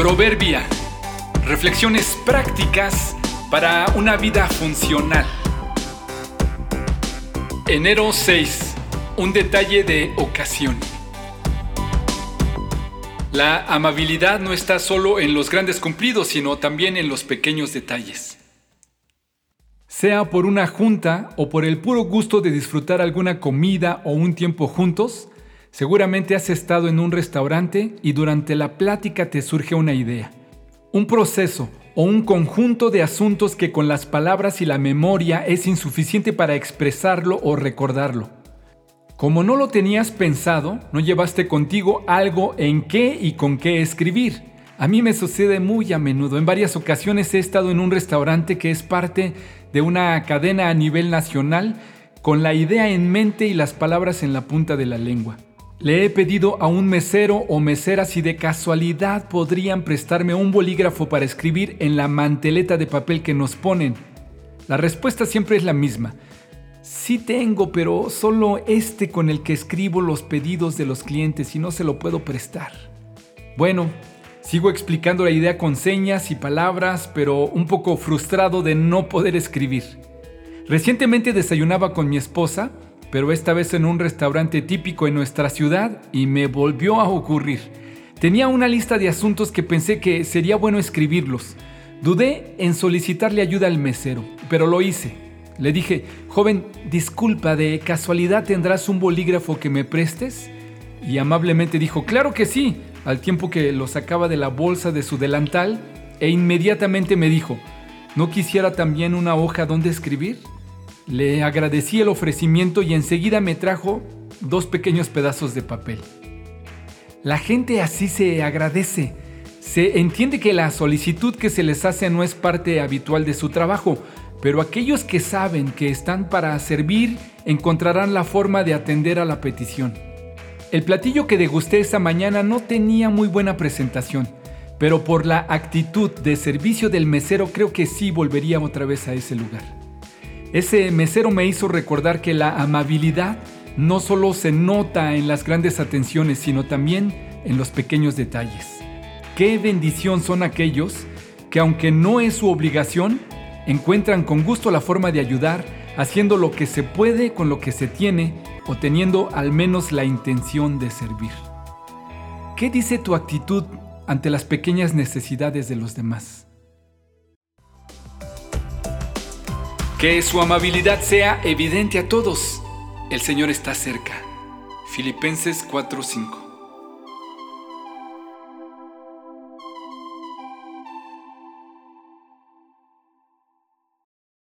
Proverbia. Reflexiones prácticas para una vida funcional. Enero 6. Un detalle de ocasión. La amabilidad no está solo en los grandes cumplidos, sino también en los pequeños detalles. Sea por una junta o por el puro gusto de disfrutar alguna comida o un tiempo juntos, Seguramente has estado en un restaurante y durante la plática te surge una idea, un proceso o un conjunto de asuntos que con las palabras y la memoria es insuficiente para expresarlo o recordarlo. Como no lo tenías pensado, no llevaste contigo algo en qué y con qué escribir. A mí me sucede muy a menudo. En varias ocasiones he estado en un restaurante que es parte de una cadena a nivel nacional con la idea en mente y las palabras en la punta de la lengua. Le he pedido a un mesero o mesera si de casualidad podrían prestarme un bolígrafo para escribir en la manteleta de papel que nos ponen. La respuesta siempre es la misma. Sí tengo, pero solo este con el que escribo los pedidos de los clientes y no se lo puedo prestar. Bueno, sigo explicando la idea con señas y palabras, pero un poco frustrado de no poder escribir. Recientemente desayunaba con mi esposa pero esta vez en un restaurante típico en nuestra ciudad y me volvió a ocurrir. Tenía una lista de asuntos que pensé que sería bueno escribirlos. Dudé en solicitarle ayuda al mesero, pero lo hice. Le dije, joven, disculpa, ¿de casualidad tendrás un bolígrafo que me prestes? Y amablemente dijo, claro que sí, al tiempo que lo sacaba de la bolsa de su delantal, e inmediatamente me dijo, ¿no quisiera también una hoja donde escribir? Le agradecí el ofrecimiento y enseguida me trajo dos pequeños pedazos de papel. La gente así se agradece. Se entiende que la solicitud que se les hace no es parte habitual de su trabajo, pero aquellos que saben que están para servir encontrarán la forma de atender a la petición. El platillo que degusté esa mañana no tenía muy buena presentación, pero por la actitud de servicio del mesero creo que sí volvería otra vez a ese lugar. Ese mesero me hizo recordar que la amabilidad no solo se nota en las grandes atenciones, sino también en los pequeños detalles. Qué bendición son aquellos que aunque no es su obligación, encuentran con gusto la forma de ayudar, haciendo lo que se puede con lo que se tiene o teniendo al menos la intención de servir. ¿Qué dice tu actitud ante las pequeñas necesidades de los demás? Que su amabilidad sea evidente a todos. El Señor está cerca. Filipenses 4:5